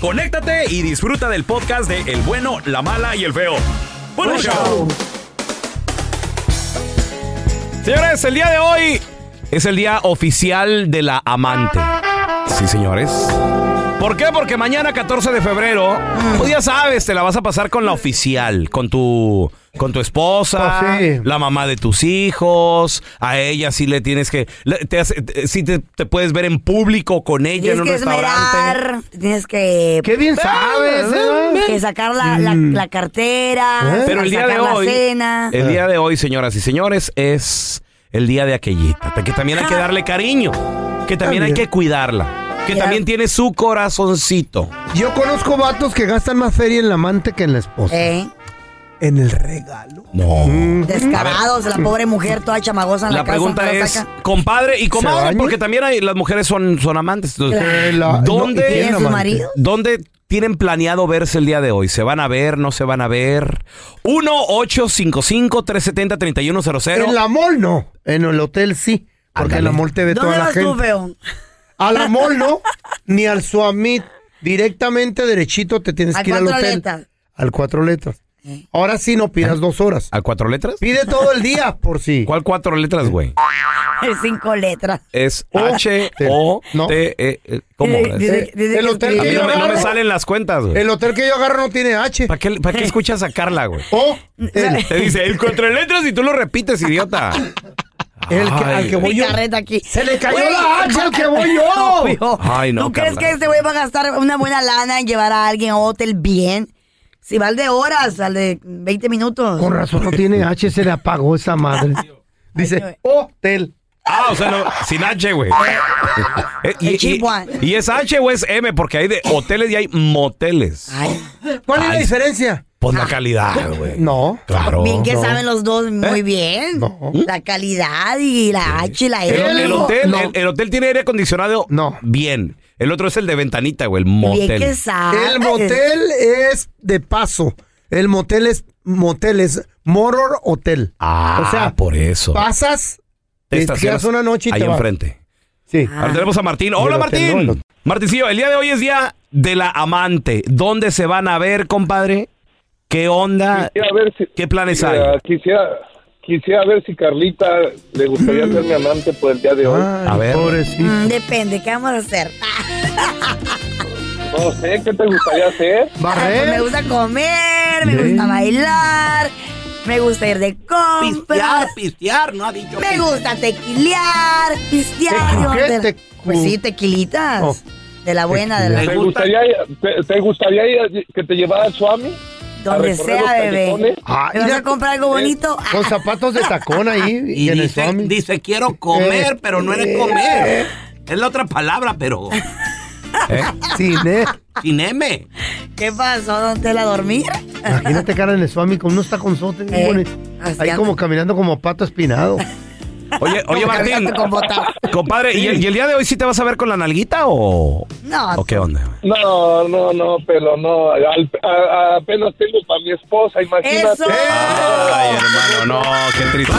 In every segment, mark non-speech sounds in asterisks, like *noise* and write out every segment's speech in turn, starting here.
conéctate y disfruta del podcast de El bueno, la mala y el feo. ¡Buen show! Señores, el día de hoy es el día oficial de la amante. Sí, señores. ¿Por qué? Porque mañana, 14 de febrero, pues ya sabes, te la vas a pasar con la oficial, con tu, con tu esposa, Pues sí. la mamá de tus hijos. A ella sí le tienes que. le- te hace- te- sí te, te puedes ver en público con ella en Tienes un que restaurante. esmerar, tienes que... Qué bien sabes, ¿eh? Que sacar la, la- la cartera, ¿Eh? Pero el día de sacar hoy, la cena. el día de hoy, señoras y señores, es el día de aquellita, que también hay que darle cariño, que también hay que cuidarla, que también tiene su corazoncito. Yo conozco vatos que gastan más feria en la amante que en la esposa. Eh, En el regalo. No. descarados, la pobre mujer toda chamagosa en la, La casa. pregunta es, saca. compadre y ¿Se comadre, porque también hay, las mujeres son, son amantes. Entonces, la- ¿Dónde- no, ¿Tienen tienen sus amante. maridos? ¿Dónde tienen planeado verse el día de hoy? ¿Se van a ver? ¿No se van a ver? 1-855-370-3100. En la mall no. En el hotel sí. Porque en la mall te ve ¿Dónde toda la vas tú, gente. feo? A la *laughs* mall no. ni al Suamit. Directamente derechito te tienes ¿A que ir al hotel. letras? Al cuatro letras. Eh. Ahora sí no pidas dos horas. ¿A cuatro letras? Pide todo el día por si. ¿Cuál cuatro letras, güey? *laughs* Cinco letras. Es O- H O T E E. ¿Cómo? El hotel que no me, no me salen las cuentas, güey. El hotel que yo agarro no tiene H. ¿Para qué, para qué escuchas a Carla, güey? O Te dice el cuatro letras y tú lo repites, idiota. el que, Ay. al que voy yo. aquí. Se le cayó la H al que voy yo. *laughs* obvio. Ay, no, ¿Tú crees que este güey va a gastar una buena lana en llevar a alguien a un hotel bien? Si va al de horas, al de 20 minutos. Con razón no tiene H, se le apagó esa madre. *laughs* Dice hotel. Ah, o sea, no, sin H, güey. Eh, *laughs* y, es H o es M, porque hay de hoteles y hay moteles. Ay, ¿Cuál es la diferencia? Pues la calidad, güey. No. Claro. bien que no. saben los dos muy ¿Eh? bien. No. La calidad y la H y la El, L. el hotel, no. el, el hotel tiene aire acondicionado No. bien. El otro es el de ventanita, güey, el Bien motel. que. El motel es de paso. El motel es motel, es Moror Hotel. Ah, o sea, por eso. Pasas, Te te estacionas quedas una noche y ahí te vas. enfrente. Sí. Ah. Ahora tenemos a Martín. Hola, Martín. no. Martincillo, el día de hoy es día de la amante. ¿Dónde se van a ver, compadre? ¿Qué onda? Quisiera ver si, ¿Qué planes hay? eh, quisiera, quisiera ver si Carlita le gustaría ser mi amante por el día de hoy. Ay, A ver. pobrecito. Mm, depende, ¿qué vamos a hacer? No sé, ¿qué te gustaría hacer? *laughs* Pues me gusta comer, me gusta bailar, me gusta ir de compras, pistear, ¿no? Ha dicho. me gusta tequilear, pistear. ¿Te, qué? de- ¿Te Pues sí, tequilitas. Oh. De la buena, de la ¿Te gustaría, te, te gustaría a- que te llevara al Swami? Donde sea, bebé. Ah, ¿Me vas mira, a comprar algo bonito? Con zapatos de tacón ahí. *laughs* Y en el dice, Swami. dice, quiero comer, Eh, pero no eh, eres comer. Es la otra palabra, pero *laughs* ¿Eh? Cine. sin M. ¿Qué pasó? ¿Dónde la dormir? *laughs* Imagínate cara en el Swami con unos taconzotes. Eh, Ahí como caminando como pato espinado. Oye, *laughs* oye, Martín. Compadre, ¿y el, y el día de hoy sí te vas a ver con la nalguita o, No, o qué onda? No, no, no, pero no. al- a- a- apenas tengo para mi esposa, imagínate. Eso. Ay, hermano, no, qué triste.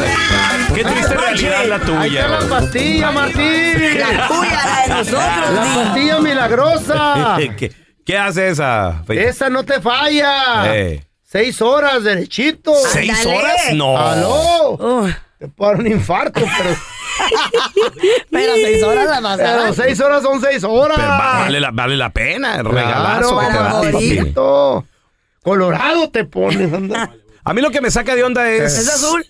Qué triste realidad la Ahí tuya. está la pastilla, Martín. La tuya, la de nosotros. La pastilla milagrosa. *laughs* ¿Qué, qué hace esa? Esa no te falla. Eh. Seis horas derechito. ¿Seis horas? No. ¡Aló! Uh, Te puede dar un infarto, pero, *laughs* pero seis horas la pero pasaron. seis horas son seis horas. Pero va- vale, la, vale la pena, el regalazo Claro, que te. Colorado te pones, anda. A mí lo que me saca de onda es... Es azul.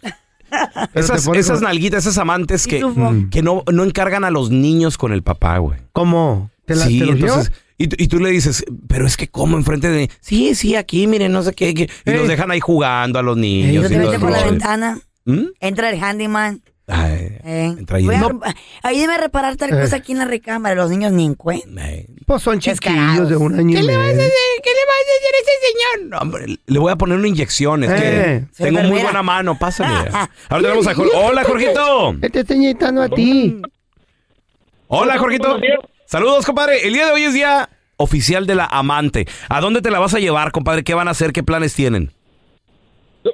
Pero Esas, esas nalguitas, esas amantes que, Pitufo. que no, no encargan a los niños con el papá, güey. ¿Cómo? ¿Te la, sí, te entonces... Y, tú- y tú le dices, pero es que como enfrente de... Sí, sí, aquí, miren, no sé qué. qué", y los dejan ahí jugando a los niños. Yo y te todo meto el por la ventana. ¿Mm? Entra el handyman. Ay, Eh. entra a No, Ayúdeme a reparar tal cosa aquí en la recámara. Los niños ni en cuenta. ay, Pues son chiquillos de un año y medio. ¿Qué le vas a hacer a ese señor? No, hombre, le voy a poner una inyección. Es Eh. que Soy tengo muy buena mano. Pásame. *laughs* Ahora tenemos a Jorge. Hola, Jorgito. Te estoy inyectando a ti. Hola, Jorgito. Saludos, compadre. El día de hoy es día oficial de la amante. ¿A dónde te la vas a llevar, compadre? ¿Qué van a hacer? ¿Qué planes tienen?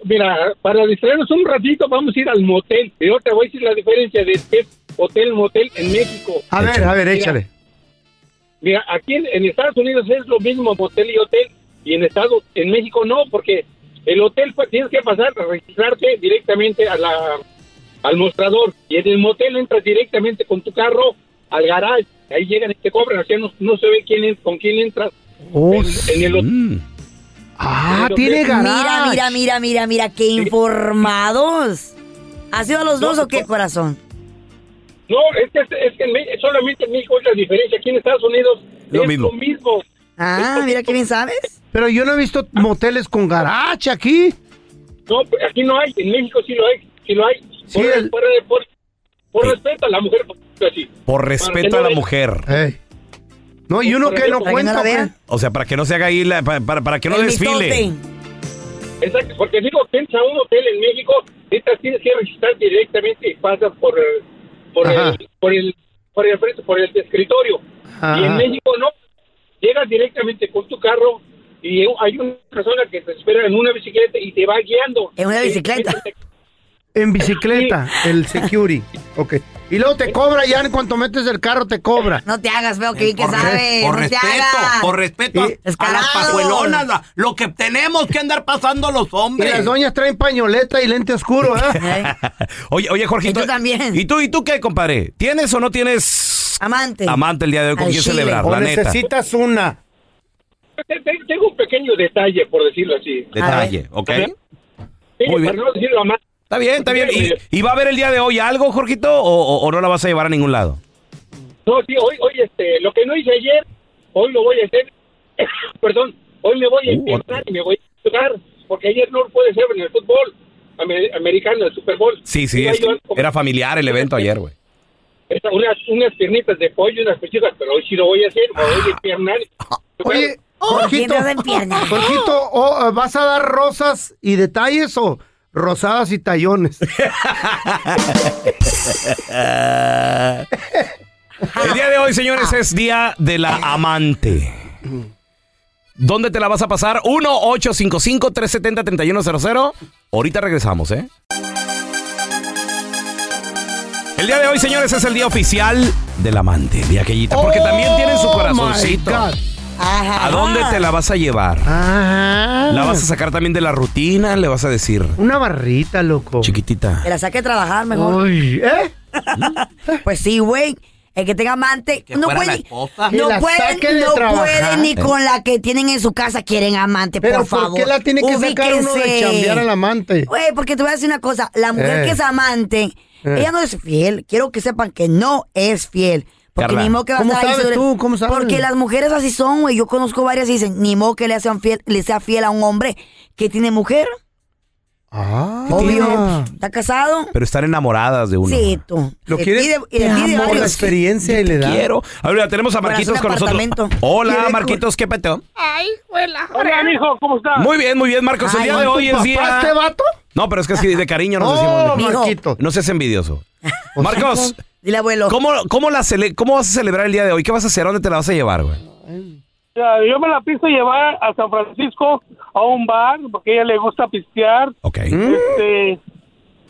Mira, para distraernos un ratito, vamos a ir al motel. Yo te voy a decir la diferencia de este hotel, motel en México. A ver, a ver, échale. Mira, aquí en, en Estados Unidos es lo mismo motel y hotel, y en Estados, en México no, porque el hotel pues, tienes que pasar a registrarte directamente a la, al mostrador, y en el motel entras directamente con tu carro al garage, ahí llegan y te cobran, así no, no se ve quién en- con quién entras. Oh, en, en el hotel. Mm. Ah, Pero tiene garage. Mira, mira, mira, mira, mira, qué informados. ¿Has ido a los No, dos o qué, no. corazón? No, es que, es que en Me- solamente en México es la diferencia, aquí en Estados Unidos Lo es mismo. lo mismo. Ah, mira qué bien sabes. Pero yo no he visto moteles con garage aquí. No, pues, aquí no hay, en México sí lo hay, sí lo hay. Sí, por, el- por- por- por respeto a la mujer, así. Por respeto no a la mujer. No, y uno que no Para cuenta. ¿o sea, para que no se haga ahí, la- pa- para, para que no El desfile. Exacto, porque digo, piensa un hotel en México, esta tienes que registrar directamente y pasas por el, por Ajá. el, por el, por el, frente- por el escritorio. Ajá. Y en México no, llegas directamente con tu carro y hay una persona que te espera en una bicicleta y te va guiando. En una bicicleta. En bicicleta, el security. *laughs* Ok. Y luego te cobra ya en cuanto metes el carro, te cobra. No te hagas, feo, que bien que por, sabes. por no te respeto, por respeto a- Y- a, las pajuelonas, la- lo que tenemos que andar pasando los Y hombres. las doñas traen pañoleta y lente oscuro, ¿eh? *laughs* ¿Eh? *laughs* Oye, oye, Jorgito. Y tú también. ¿Y tú, y tú qué, compadre? ¿Tienes o no tienes Amante. amante el día de hoy con quién celebrar? o La neta. necesitas una. Te- Tengo un pequeño detalle, por decirlo así. Detalle, ¿ok? Sí, Muy bien. para no decirlo a más. Está bien, está bien. ¿Y, y va a haber el día de hoy algo, Jorgito, o, o- o no la vas a llevar a ningún lado? No, sí, hoy, hoy, este, lo que no hice ayer, hoy lo voy a hacer. *coughs* Perdón, hoy me voy a Uh, empezar y me voy a jugar, porque ayer no lo puede ser en el fútbol amer- americano, el Super Bowl. Sí, sí, es yo era familiar el evento ayer, güey. Unas, unas piernitas de pollo, unas pechugas, pero hoy sí lo voy a hacer, me voy a empiernar. Oye, Oh, ¿quién Jorgito? Jorgito, oh, ¿vas a dar rosas y detalles o rosadas y tallones? *laughs* El día de hoy, señores, es día de la amante. ¿Dónde te la vas a pasar? 1-855-370-3100. Ahorita regresamos, ¿eh? El día de hoy, señores, es el día oficial del amante, de aquellita, porque también tienen su Oh, corazoncito. Ajá. ¿A dónde te la vas a llevar? Ajá. ¿La vas a sacar también de la rutina? ¿Le vas a decir, Una barrita, loco. chiquitita? Que la saque a trabajar mejor. Uy, ¿eh? *laughs* Pues sí, güey. El que tenga amante Que no puede, no pueden, no pueden ni con la que tienen en su casa quieren amante, Pero por ¿por, favor. qué la tiene que sacar uno de Ubíquense. chambear al amante? Güey, porque te voy a decir una cosa. La mujer Eh. que es amante, Eh. ella no es fiel. Quiero que sepan que no es fiel. Porque Carla. ni modo que vas a ¿Cómo estar ahí sabes sobre- tú? ¿Cómo sabes? Porque las mujeres así son, güey. Yo conozco varias y dicen, ni modo que le, sean fiel, le sea fiel a un hombre que tiene mujer. Ah, Obvio. ¿Está casado? Pero están enamoradas de uno. Sí, tú. ¿Lo quieres? ti de- y de Te amo, la experiencia y le da. Quiero. Ahora tenemos a Marquitos con nosotros. apartamento. Hola, ¿Quiere- Marquitos, ¿qué peteo? Hola, mijo, ¿cómo estás? Muy bien, muy bien, Marcos. El Ay, día de ¿tu hoy es ¿Papá día. este vato? No, pero es que así de cariño nos Oh, decimos. Marquito. No seas envidioso. *laughs* Marcos, Dile, abuelo. ¿cómo, cómo, la cele- ¿cómo vas a celebrar el día de hoy? ¿Qué vas a hacer? ¿A ¿Dónde te la vas a llevar, güey? Yo me la pienso llevar a San Francisco a un bar porque a ella le gusta pistear. Ok. Este,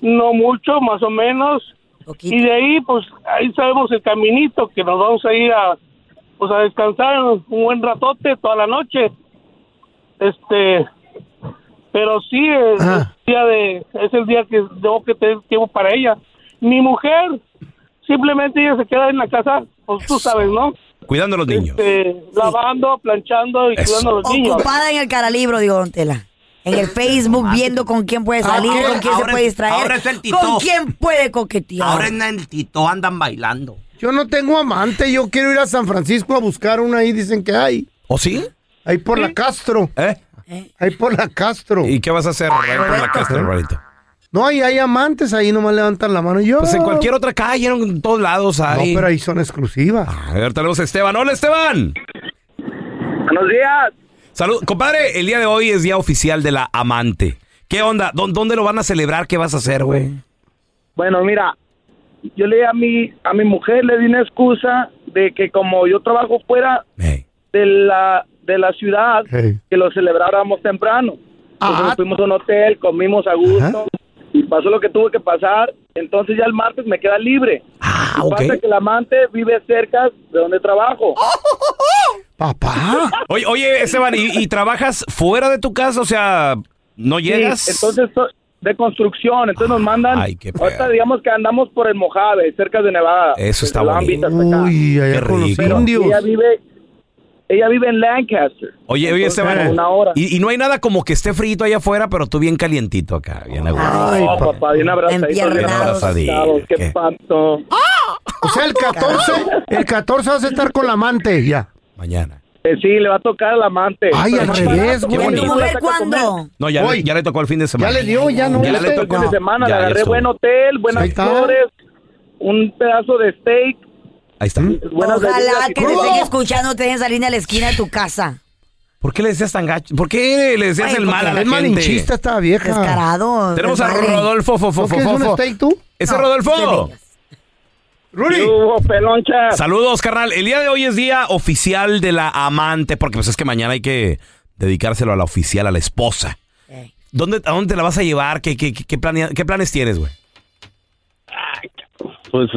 no mucho, más o menos. Poquito. Y de ahí, pues, ahí sabemos el caminito que nos vamos a ir a, pues, a descansar un buen ratote toda la noche. Este, pero sí, es, Ah. el día de, es el día que tengo que tener tiempo para ella. Mi mujer, simplemente ella se queda en la casa, pues tú sabes, ¿no? Cuidando a los niños. Este, lavando, planchando y Eso. cuidando a los niños. Ocupada en el caralibro, digo, Don Tela. En el Facebook, viendo con quién puede salir, Ahora- con quién se puede es- distraer, ahora es el Tito. con quién puede coquetear. Ahora en el Tito andan bailando. Yo no tengo amante, yo quiero ir a San Francisco a buscar una ahí, dicen que hay. ¿O sí? Ahí por la Castro. ¿Eh? Ahí por la Castro. ¿Y qué vas a hacer ahí por la casa, Roberto? No, ahí hay amantes, ahí nomás levantan la mano. y Yo. Pues en cualquier otra calle, en todos lados No, hay. pero ahí son exclusivas. A ver, tenemos a Esteban. Hola, Esteban. Buenos días. Salud. Compadre, el día de hoy es día oficial de la amante. ¿Qué onda? ¿Dó- ¿Dónde lo van a celebrar? ¿Qué vas a hacer, güey? Bueno, mira, yo le a mi a mi mujer le di una excusa de que como yo trabajo fuera Hey. de la de la ciudad, Hey. que lo celebráramos temprano. Entonces nos fuimos a un hotel, comimos a gusto y pasó lo que tuvo que pasar. Entonces ya el martes me queda libre. Ah, Y ok. Pasa que el amante vive cerca de donde trabajo. Papá. *laughs* Oye, oye, Esteban, ¿y, y trabajas fuera de tu casa? O sea, ¿no llegas? Sí, entonces so- de construcción, entonces nos mandan. Ay, qué ahorita digamos que andamos por el Mojave, cerca de Nevada. Eso está bonito. Uy, allá con los rico. indios. Ella vive, ella vive en Lancaster. Oye, oye, Esteban. Una hora. Y, y no hay nada como que esté frito allá afuera, pero tú bien calientito acá, bien. Ay, No, papá. papá, bien abrazadito. bien abrazados, ¿Qué? Qué pato. O sea, el 14, el 14 vas a estar con la amante, ya. Mañana. Eh, sí, le va a tocar al amante. Ay, al revés, güey. ¿Y bonito. tu no la mujer saca a comer. cuándo? No, ya, le, ya le tocó el fin de semana. Ya le dio, ya no. Ya le tocó. Fin de semana, le agarré buen hotel, buenas flores, un pedazo de steak, Ahí está. Ojalá que te estén escuchando, te dejen salir a la esquina de tu casa. ¿Por qué le decías tan gacho? ¿Por qué le decías Ay, el mal a la Es gente? malinchista esta vieja. Descarado. Tenemos a. Rodolfo, fo, fo, ¿No fo, quieres fo, un fo. steak tú? Ese No, Rodolfo. te vengas. Rudy. ¿Qué hubo, peloncha? Saludos, carnal. El día de hoy es día oficial de la amante, porque pues es que mañana hay que dedicárselo a la oficial, a la esposa. ¿Dónde, ¿A dónde te la vas a llevar? ¿Qué, qué, qué, planea- qué planes tienes, güey? Pues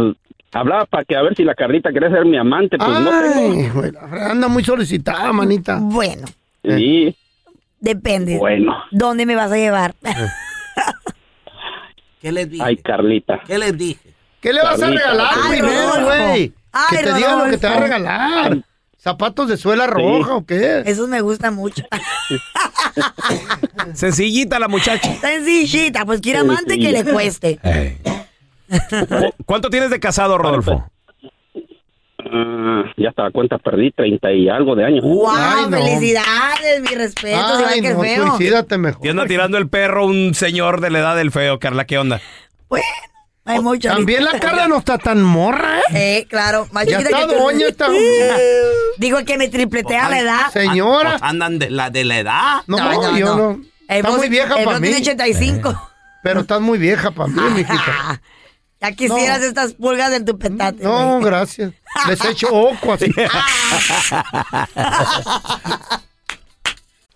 hablaba para que a ver si la Carlita quería ser mi amante, pues no tengo. Ay, güey, anda muy solicitada, manita. Bueno, Sí, depende. bueno. ¿Dónde me vas a llevar? *laughs* ¿Qué les dije? Ay, Carlita. ¿Qué les dije? ¿Qué le vas a regalar Ay, primero, güey? Ay, Que te diga lo que te va a regalar. ¿Zapatos de suela roja o qué? Esos me gustan mucho. Sencillita la muchacha. Sencillita, pues quiere amante que le cueste. *laughs* ¿Cuánto tienes de casado, Rodolfo? Ah, ya estaba cuenta, perdí 30 y algo de años. ¡Wow! Ay, no. ¡Felicidades! Mi respeto, Ay, ve que no, feo. suicídate mejor. Y anda tirando el perro un señor de la edad del feo, Carla. ¿Qué onda? Bueno, hay mucho. También la Carla no está tan morra, ¿eh? Eh, claro, más Ya está que tú. doña, está... Digo que me tripletea la edad. Señora. Pues andan de la, de la edad. No, No, no, yo no. no. El Está muy vieja para mí. tiene 85. Pero estás muy vieja para mí, mijita. *laughs* Ya quisieras estas pulgas en tu petate. No, güey. gracias. Les echo oco así.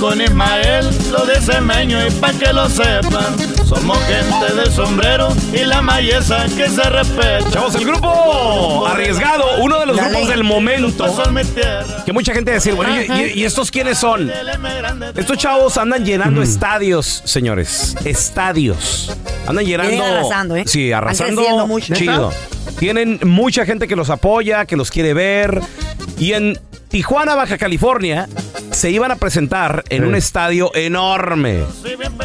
Con Ismael, lo de Semeño y pa' que lo sepan, somos gente de sombrero y la mayesa que se respeta. Chavos, el grupo arriesgado, uno de los grupos del momento. Que mucha gente decir, bueno, ¿y, y estos quiénes son? Estos chavos andan llenando estadios, señores. Estadios. Andan llenando. Vienen arrasando, ¿eh? Sí, arrasando. mucho. Chido. Tienen mucha gente que los apoya, que los quiere ver. Y en Tijuana, Baja California, se iban a presentar en un estadio enorme,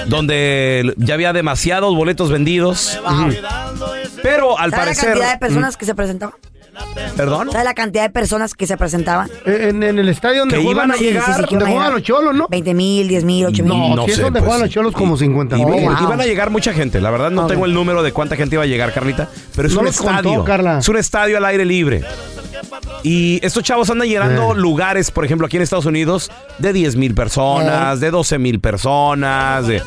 donde ya había demasiados boletos vendidos. Pero al ¿Sabes la parecer. cantidad de personas que se presentaban? ¿Perdón? ¿Sabes la cantidad de personas que se presentaban? En, en el estadio donde Que iban a llegar, que donde juegan los cholos, ¿no? 20 mil, 10 mil, 8 mil. No, No si es sé, donde pues. juegan los cholos como 50 Iban, mil. iban a llegar mucha gente, la verdad no tengo el número de cuánta gente iba a llegar, Carlita, pero es No un los contó, estadio. Carla. Es un estadio al aire libre. Y estos chavos andan llenando Eh. lugares, por ejemplo, aquí en Estados Unidos, de 10 mil personas, de 12 mil personas. De...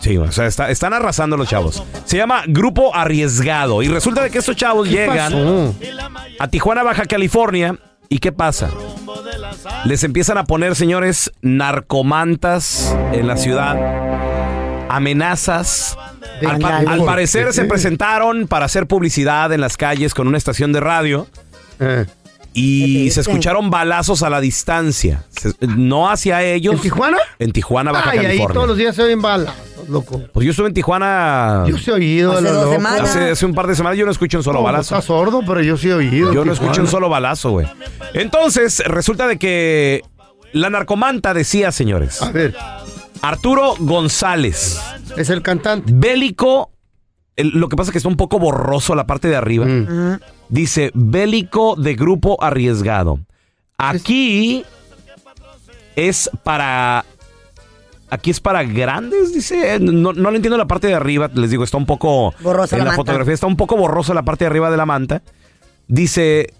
Sí, o sea, está- están arrasando los chavos. Se llama Grupo Arriesgado. Y resulta de que estos chavos llegan pasó? a Tijuana, Baja California. ¿Y qué pasa? Les empiezan a poner, señores, narcomantas en la ciudad, amenazas. ¿De Al, parecer se presentaron para hacer publicidad en las calles con una estación de radio Eh. y ¿Qué se escucharon balazos a la distancia. Se- no hacia ellos. ¿En Tijuana? En Tijuana, Baja Ay, ahí California. todos los días se oyen balas, loco. Pues yo estuve en Tijuana Yo sí he oído Hace los dos locos. semanas. hace, hace un par de semanas. Yo no escucho un solo No, balazo. Está sordo, pero yo sí he oído. Yo no escucho un solo balazo, güey. Entonces, resulta de que la narcomanta decía, señores, A ver, Arturo González, es el cantante. bélico, lo que pasa es que está un poco borroso la parte de arriba. Mm. Dice, bélico de grupo arriesgado. Aquí es para... Aquí es para grandes, dice. No, no le entiendo la parte de arriba. Les digo, está un poco... Borrosa en la fotografía está un poco borrosa la parte de arriba de la manta. Dice...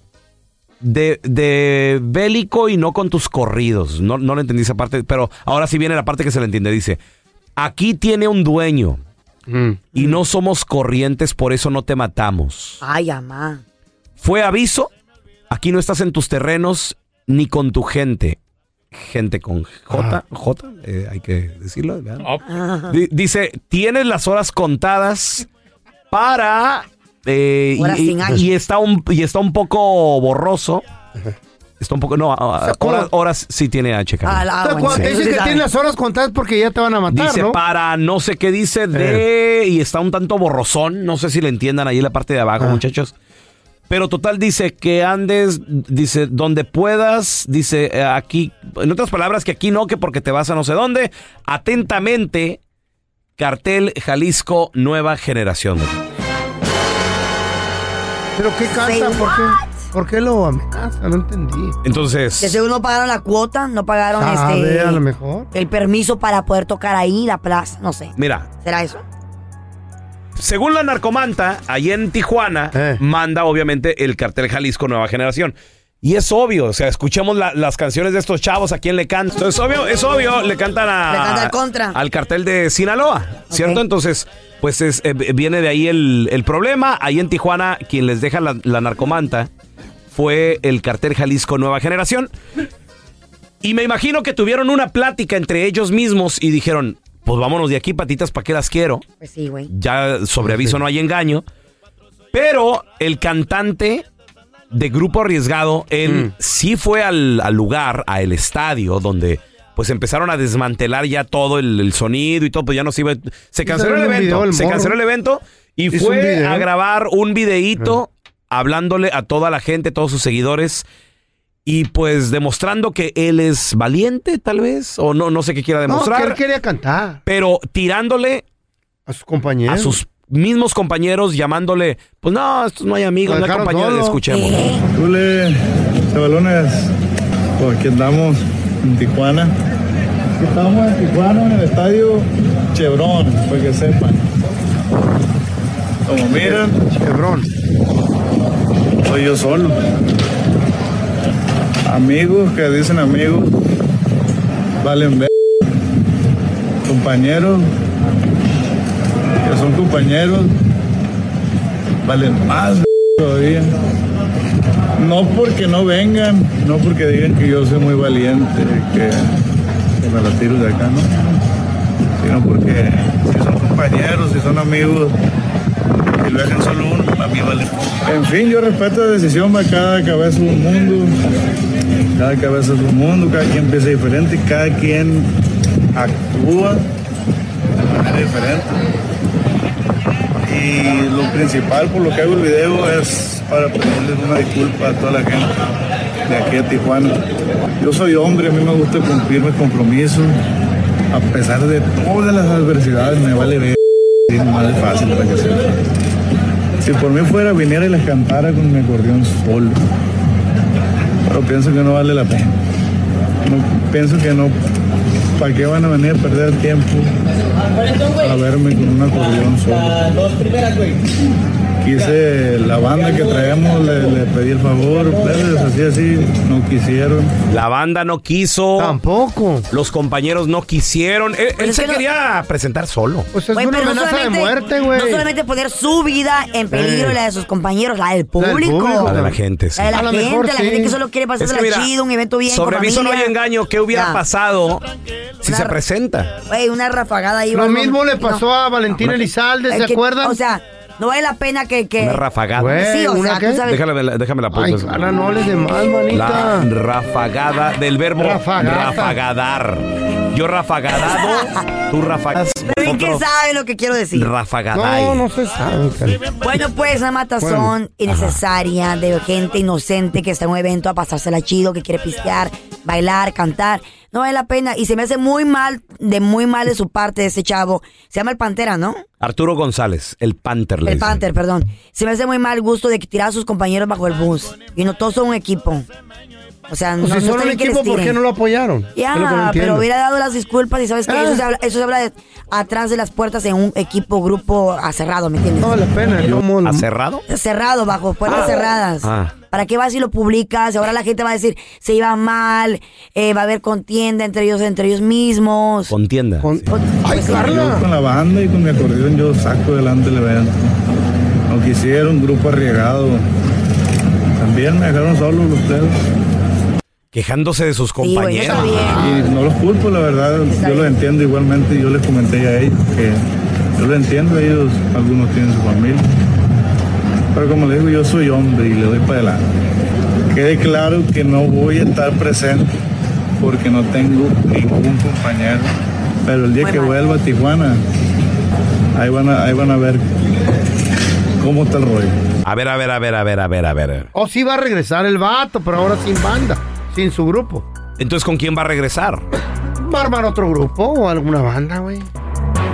De, de bélico y no con tus corridos. No, no le entendí esa parte, pero ahora sí viene la parte que se le entiende. Dice, aquí tiene un dueño Mm. y no somos corrientes, por eso no te matamos. Ay, amá. Fue aviso, aquí no estás en tus terrenos ni con tu gente. Gente con J, J, eh, hay que decirlo. Dice, tienes las horas contadas para... eh, Horas y, sin y- H. y está un, y está un poco borroso. Está un poco... No, ah, horas, horas sí tiene H, Ah, la- ah, Entonces, bueno, cuando te eso dicen que tienes las horas contadas porque ya te van a matar, Dice ¿no? Para no sé qué dice de y está un tanto borrosón. No sé si le entiendan ahí en la parte de abajo, Ah. muchachos. Pero total dice que andes, dice, donde puedas, dice eh, aquí, en otras palabras, que aquí no, que porque te vas a no sé dónde. Atentamente, cartel Jalisco Nueva Generación. ¿Pero qué canta? ¿Por qué, ¿Por qué lo amenaza? No entendí. Entonces, Que según no pagaron la cuota, no pagaron Sabe, este a lo mejor. el permiso para poder tocar ahí la plaza, no sé. mira, ¿Será eso? Según la narcomanta, ahí en Tijuana, Eh. manda obviamente el cartel Jalisco Nueva Generación. Y es obvio, o sea, escuchemos la- las canciones de estos chavos, a quién le cantan. Entonces, obvio, es obvio, le cantan a, Le canta al contra. al cartel de Sinaloa, ¿cierto? Entonces, pues es, eh, viene de ahí el, el problema. Ahí en Tijuana, quien les deja la, la narcomanta fue el cartel Jalisco Nueva Generación. Y me imagino que tuvieron una plática entre ellos mismos y dijeron, pues vámonos de aquí, patitas, ¿para qué las quiero? Pues sí, güey. ya sobre aviso no hay engaño. Pero el cantante de Grupo Arriesgado, él Mm. sí fue al, al lugar, al estadio, donde pues empezaron a desmantelar ya todo el, el sonido y todo, pues ya no se iba. Se canceló el evento. video el se canceló el evento y fue a grabar un videíto hablándole a toda la gente, todos sus seguidores. Y pues demostrando que él es valiente, tal vez, o no, no sé qué quiera No, que demostrar. él quería cantar. Pero tirándole a sus compañeros. a sus mismos compañeros, llamándole, pues no, estos no hay amigos, no hay compañeros, escuchemos. Tule, chavalones, pues aquí andamos en Tijuana. Aquí estamos en Tijuana, en el estadio Chevron, para que sepan. Como miran, Chevron. Soy yo solo. Amigos que dicen amigos, valen ver. Compañeros, que son compañeros, valen más todavía. No porque no vengan, no porque digan que yo soy muy valiente, que, que me la tiro de acá, no. Sino porque si son compañeros, si son amigos, lo solo uno, a mí vale. En fin, yo respeto la decisión, cada cabeza es un mundo, cada cabeza es un mundo, cada quien piensa diferente, cada quien actúa de manera diferente. Y lo principal por lo que hago el video es para pedirles una disculpa a toda la gente de aquí a Tijuana. Yo soy hombre, a mí me gusta cumplir mis compromisos, a pesar de todas las adversidades, me vale ver, y más fácil para. Si por mí fuera, viniera y les cantara con mi acordeón solo. Pero pienso que no vale la pena. Pienso que no. ¿Para qué van a venir a perder tiempo a verme con un acordeón solo? Quise la banda que traemos, le, le pedí el favor, pues, así, así, no quisieron. La banda no quiso. Tampoco. Los compañeros no quisieron. Él, él es se que no- quería presentar solo. Pues Güey, pero no solamente, no solamente poner su vida en peligro Eh. y la de sus compañeros, la del público. público. La de la gente, sí. La de la A lo gente, mejor la sí. gente que solo quiere pasarse Es que mira, chido, un evento bien Sobre con aviso no hay familia. engaño. ¿Qué hubiera Ya. pasado si se presenta? Güey, una rafagada ahí. Lo mismo le pasó a Valentín Elizalde, ¿se Es acuerdan? O sea, no vale la pena que... que Una rafagada. sí, o sea, tú sabes... Déjame, la- déjame la Ay, pongo. Carla, no hables de mal, manita. La rafagada del verbo Rafagata. rafagadar. Yo rafagadado, tú rafagas. Pero que sabe lo que quiero decir. Rafagaday. No, no se sabe, Carla. Bueno, pues una matazón Bueno. innecesaria de gente inocente que está en un evento a pasársela chido, que quiere pistear, bailar, cantar. No vale la pena. Y se me hace muy mal, de muy mal de su parte ese chavo. Se llama el Pantera, ¿no? Arturo González, el Panther. le El dicen. Panther, perdón. Se me hace muy mal gusto de que tirar a sus compañeros bajo el bus. Y no todos son un equipo. O sea, no, sea, no les equipo, ¿por qué no lo apoyaron? Ya, lo no pero hubiera dado las disculpas y sabes que Ah. eso, se habla, eso se habla de atrás de las puertas en un equipo, grupo cerrado, ¿me entiendes? No vale la pena. ¿cómo? ¿Ha cerrado? Cerrado, bajo puertas Ah. cerradas. Ah. ¿Para qué vas y lo publicas? Ahora la gente va a decir, se iba mal, eh, va a haber contienda entre ellos, entre ellos mismos. Contienda. Pues, Yo con la banda y con mi acordeón yo saco adelante el evento. No quisieron, grupo arriesgado. También me dejaron solo los dedos. Quejándose de sus compañeros. Y no los culpo, la verdad. Yo los entiendo igualmente. Yo les comenté a ellos que yo los entiendo. Ellos, algunos tienen su familia. Pero como les digo, yo soy hombre y le doy para adelante. Quede claro que no voy a estar presente porque no tengo ningún compañero. Pero el día que vuelva a Tijuana, ahí van a, ahí van a ver cómo está el rollo. A ver, a ver, a ver, a ver, a ver, a ver. O sí va a regresar el vato, pero ahora sin banda, sin su grupo. Entonces, ¿con quién va a regresar? ¿Va a armar otro grupo o alguna banda, güey?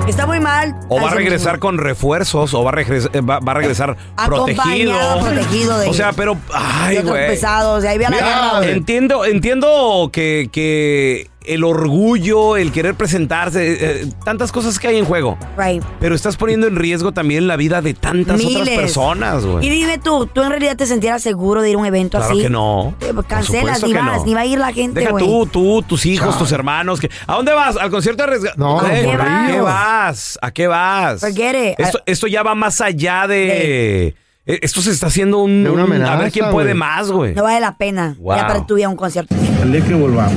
Está muy mal. O va a regresar con refuerzos, o va a, regres- eh, va, va a regresar protegido. Acompañado, protegido de- o sea, pero, ay, de otros güey. pesados. Y ahí ve a la Mira, guerra, güey. entiendo, entiendo que, que el orgullo, el querer presentarse, eh, eh, tantas cosas que hay en juego. Right. Pero estás poniendo en riesgo también la vida de tantas otras Miles. personas, Y güey. dime tú, ¿tú en realidad te sentieras seguro de ir a un evento Claro así? que no. Eh, Cancelas, ni vas, no. ni va a ir la gente, Deja güey. tú, tú, tus hijos, Chao. tus hermanos. Que, ¿A dónde vas? ¿Al concierto de Resga- No. ¿a qué vas? ¿Qué vas? ¿A qué vas? Forget it. Esto, esto ya va más allá de... eh, Esto se está haciendo un... De una un- a ver amenaza, quién puede más, güey. No vale la pena. Wow. Ya para tu vida un concierto. El día que volvamos,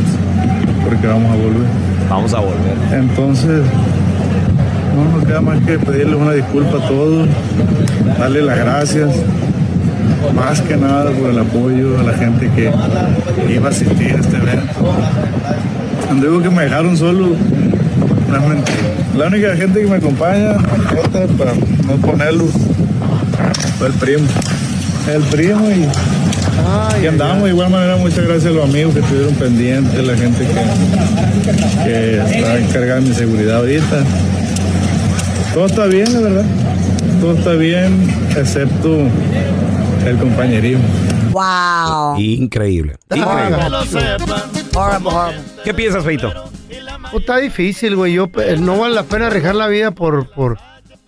porque vamos a volver. Vamos a volver. Entonces, no nos queda más que pedirles una disculpa a todos, darle las gracias, más que nada por el apoyo a la gente que iba a asistir a este evento. Cuando digo que me dejaron solo, no es mentira. La única gente que me acompaña, para no ponerlo, fue el primo. El primo y, y andamos de igual manera. Muchas gracias a los amigos que estuvieron pendientes, la gente que, que está encargada de mi seguridad ahorita. Todo está bien, la verdad. Todo está bien, excepto el compañerismo. Wow. Increíble. Increíble. Horrible, horrible. ¿Qué piensas, Feito? Pues está difícil, güey. Yo, eh, no vale la pena arriesgar la vida por, por,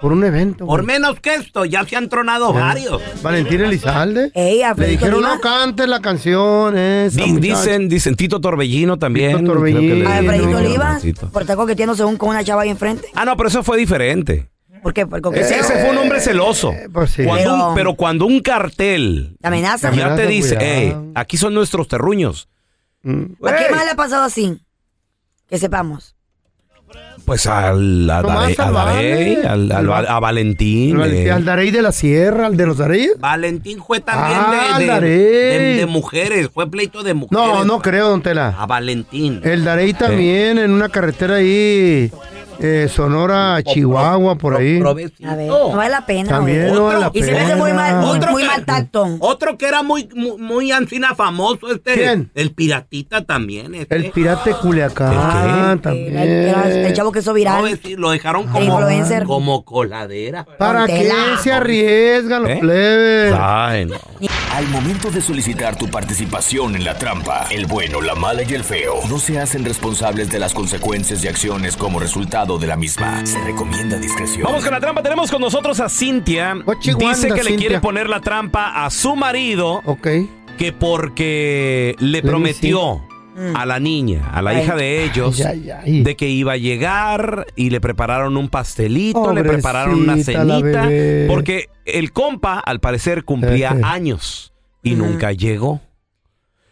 por un evento. Por güey. menos que esto, ya se han tronado varios. Valentín Elizalde. Ey, Le dijeron, no cantes la canción esa, Di- muchacha". dicen, dicen Tito Torbellino también. Tito Torbellino. creo que le- Alfredito Olivas, Tito. por estar coqueteándose un con una chava ahí enfrente. Ah, no, pero eso fue diferente. ¿Por qué? Por Ese, coqueteo. ese fue un hombre celoso. pues sí. Cuando un- Pero- pero cuando un cartel Te amenaza. ya te dice, cuidado. "Ey, aquí son nuestros terruños. ¿A qué más le ha pasado así? Que sepamos. Pues al, a, Nomás Dare- a al Darey, al, al- Al- a Valentín. Al, eh. al Darey de la Sierra, al de los Dareyes. Valentín fue también Ah, de, de, Darey. de- de mujeres, fue pleito de mujeres. No, no creo, don Tela. A Valentín. El Darey también en una carretera ahí, eh, Sonora, Chihuahua, por ahí. A ver, no vale la pena. También güey. no vale la Y se me hace muy mal, muy, Otro muy que- mal tacto. Otro que era muy, muy, muy ancina famoso, este. ¿Quién? El piratita también. Este. El pirata de Culiacán también. Era el chavo que hizo No, viral. es decir, lo dejaron El como, influencer. como coladera. ¿Para qué se arriesgan los ¿Eh? plebes? Ay, no. Al momento de solicitar tu participación en la trampa, el bueno, la mala y el feo no se hacen responsables de las consecuencias y acciones como resultado de la misma. Se recomienda discreción. Vamos con la trampa. Tenemos con nosotros a Cintia. Dice que le Cintia. quiere poner la trampa a su marido Ok. que porque le me prometió a la niña, a la Ay. hija de ellos, Ay, ay, ay. de que iba a llegar y le prepararon un pastelito, le prepararon una cenita, porque el compa al parecer cumplía Ejé. años y nunca llegó.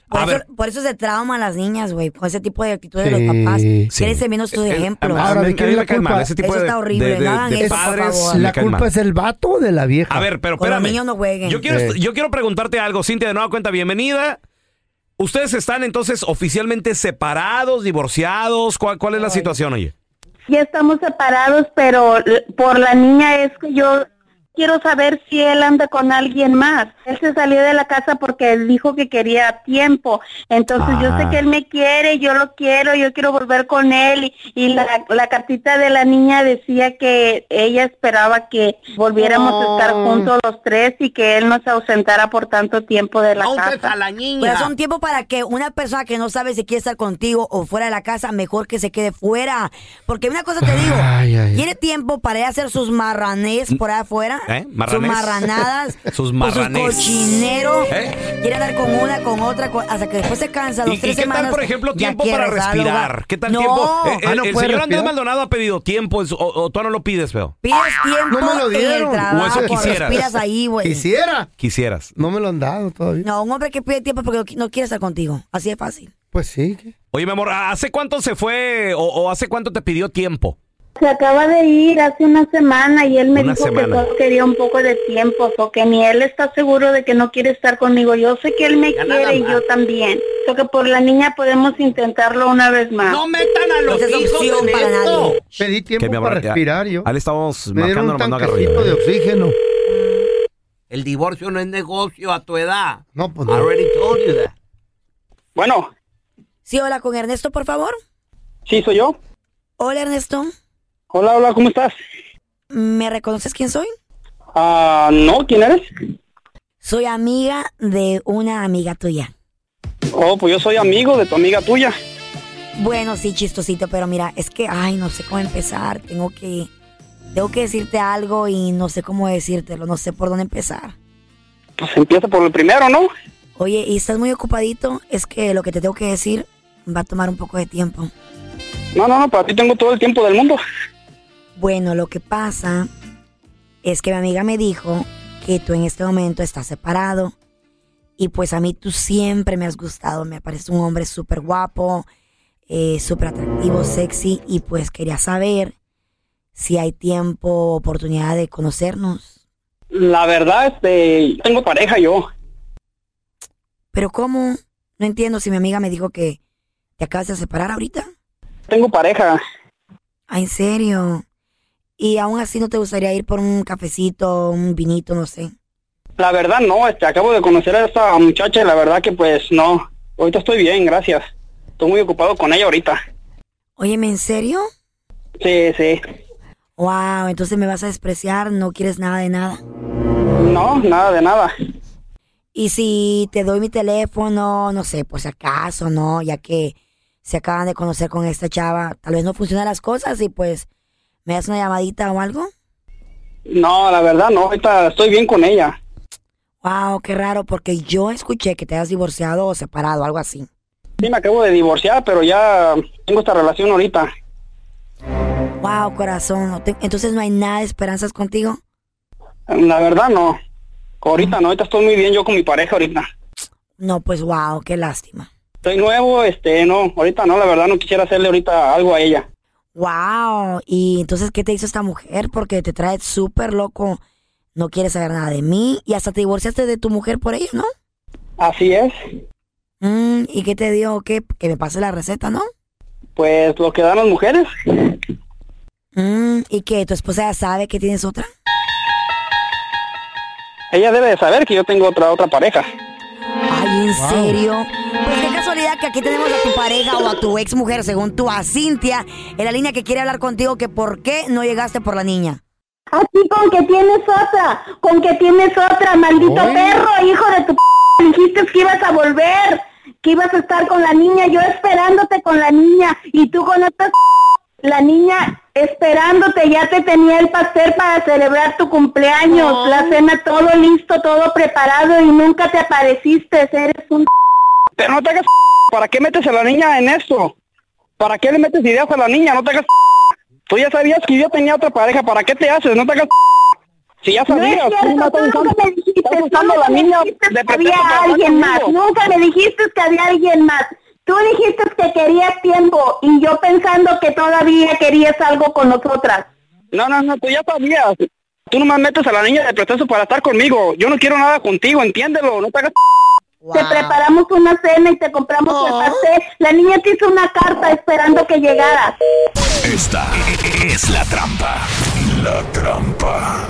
Por A eso, ver, por eso se trauman las niñas, güey, con ese tipo de actitudes de los papás. sí. Crecen viendo sus ejemplos. a- a Ahora, ¿de quién es la culpa? ese tipo Eso de, está horrible, de- de- no hagan de eso, por padres favor. me ¿La culpa es el vato o de la vieja? A ver, pero Con los espérame. niños no jueguen. Yo quiero, yo quiero preguntarte algo, Cintia, de nueva cuenta, bienvenida. ¿Ustedes están entonces oficialmente separados, divorciados? ¿Cuál, cuál es la situación, oye? Ya estamos separados, pero por la niña es que yo quiero saber si él anda con alguien más. Él se salió de la casa porque dijo que quería tiempo. Entonces yo sé Ah. que él me quiere, yo lo quiero, yo quiero volver con él. Y, y la, la cartita de la niña decía que ella esperaba que volviéramos a estar Oh. juntos los tres y que él no se ausentara por tanto tiempo de la Entonces casa. a la Pues niña. son tiempo para que una persona que no sabe si quiere estar contigo o fuera de la casa, mejor que se quede fuera. Porque una cosa te digo, Ay, ay. tiene tiempo para ir a hacer sus marranés por ahí afuera, ¿Eh? *laughs* sus ¿Marranés? marranadas, Sus o marranés. sus cochineros. ¿Eh? Quiere andar con una, con otra, con- hasta que después se cansa, ¿Y, dos, y tres qué semanas. tal, por ejemplo, tiempo para respirar? ¿Qué tal No. tiempo? Eh, Ah, el no el puede señor Andrés. Maldonado ha pedido tiempo, en su- o, o tú no lo pides, feo. Pides tiempo No me lo el dieron. trabajo, O eso quisieras. respiras ahí, güey. Quisiera. Quisieras. No me lo han dado todavía. No, un hombre que pide tiempo porque no qui- no quiere estar contigo. Así de fácil. Pues sí. ¿qué? Oye, mi amor, ¿hace cuánto se fue o, o hace cuánto te pidió tiempo? Se acaba de ir hace una semana y él me Una dijo semana. que quería un poco de tiempo, porque ni él está seguro de que no quiere estar conmigo. Yo sé que él me Ya quiere y yo también. Porque por la niña podemos intentarlo una vez más. No metan a los hijos opción en para esto. nadie. Pedí tiempo Que, para respirar yo. Ahí le estamos Me marcando un la mano tanquecito de oxígeno. El divorcio no es negocio a tu edad. No, pues I no. already told you that. Bueno, Sí, hola, con Ernesto, por favor. sí, soy yo. Hola, Ernesto. Hola, hola, ¿cómo estás? ¿Me reconoces quién soy? Ah, no, ¿quién eres? Soy amiga de una amiga tuya. Oh, pues yo soy amigo de tu amiga tuya. Bueno, sí, chistosito, pero mira, es que, ay, no sé cómo empezar. Tengo que, tengo que decirte algo y no sé cómo decírtelo, no sé por dónde empezar. Pues empieza por el primero, ¿no? Oye, y estás muy ocupadito, es que lo que te tengo que decir va a tomar un poco de tiempo. No, no, no, para ti tengo todo el tiempo del mundo. Bueno, lo que pasa es que mi amiga me dijo que tú en este momento estás separado y pues a mí tú siempre me has gustado, me pareces un hombre súper guapo, eh, súper atractivo, sexy y pues quería saber si hay tiempo, oportunidad de conocernos. La verdad, este, tengo pareja yo. Pero ¿cómo? No entiendo si mi amiga me dijo que te acabas de separar ahorita. Tengo pareja. Ah, ¿en serio? ¿Y aún así no te gustaría ir por un cafecito, un vinito, no sé? La verdad no, este, acabo de conocer a esta muchacha y la verdad que pues no. Ahorita estoy bien, gracias. Estoy muy ocupado con ella ahorita. Óyeme, ¿en serio? Sí, sí. Wow, entonces me vas a despreciar, no quieres nada de nada. No, nada de nada. Y si te doy mi teléfono, no sé, pues acaso, ¿no? Ya que se acaban de conocer con esta chava, tal vez no funcionan las cosas y pues me das una llamadita o algo. No, la verdad no, ahorita estoy bien con ella. Wow, qué raro, porque yo escuché que te has divorciado o separado, algo así. Sí, me acabo de divorciar, pero ya tengo esta relación ahorita. Wow, corazón, entonces no hay nada de esperanzas contigo. La verdad no. Ahorita no, ahorita estoy muy bien yo con mi pareja ahorita. No, pues wow, qué lástima. Estoy nuevo, este, no, ahorita no, la verdad no quisiera hacerle ahorita algo a ella. Wow, y entonces, ¿qué te hizo esta mujer? Porque te trae súper loco, no quieres saber nada de mí y hasta te divorciaste de tu mujer por ella, ¿no? Así es. Mm, ¿Y qué te dio? ¿Qué? Que me pase la receta, ¿no? Pues lo que dan las mujeres. Mm, ¿Y qué? ¿Tu esposa ya sabe que tienes otra? Ella debe de saber que yo tengo otra otra pareja. Ay, ¿en serio? Pues qué casualidad que aquí tenemos a tu pareja o a tu ex mujer, según tú, a Cintia, en la línea que quiere hablar contigo, que por qué no llegaste por la niña. Así con que tienes otra, con que tienes otra, maldito perro, hijo de tu p dijiste que ibas a volver, que ibas a estar con la niña, yo esperándote con la niña, y tú con otra p la niña esperándote, ya te tenía el pastel para celebrar tu cumpleaños, la cena todo listo, todo preparado y nunca te apareciste, eres un Pero no te hagas ¿para qué metes a la niña en esto? ¿Para qué le metes ideas a la niña? No te hagas Tú ya sabías que yo tenía otra pareja, ¿para qué te haces? No te hagas Si ya No es sabías, cierto, tú nunca me dijiste, estás tú usando a nunca la me niña dijiste que había alguien más, nunca me dijiste que había alguien más. Tú dijiste que querías tiempo y yo pensando que todavía querías algo con nosotras. No, no, no, tú ya sabías. Tú nomás metes a la niña de pretexto para estar conmigo. Yo no quiero nada contigo, entiéndelo. No te hagas Te preparamos una cena y te compramos el pastel. La niña te hizo una carta esperando que llegaras. Esta es la trampa. La trampa.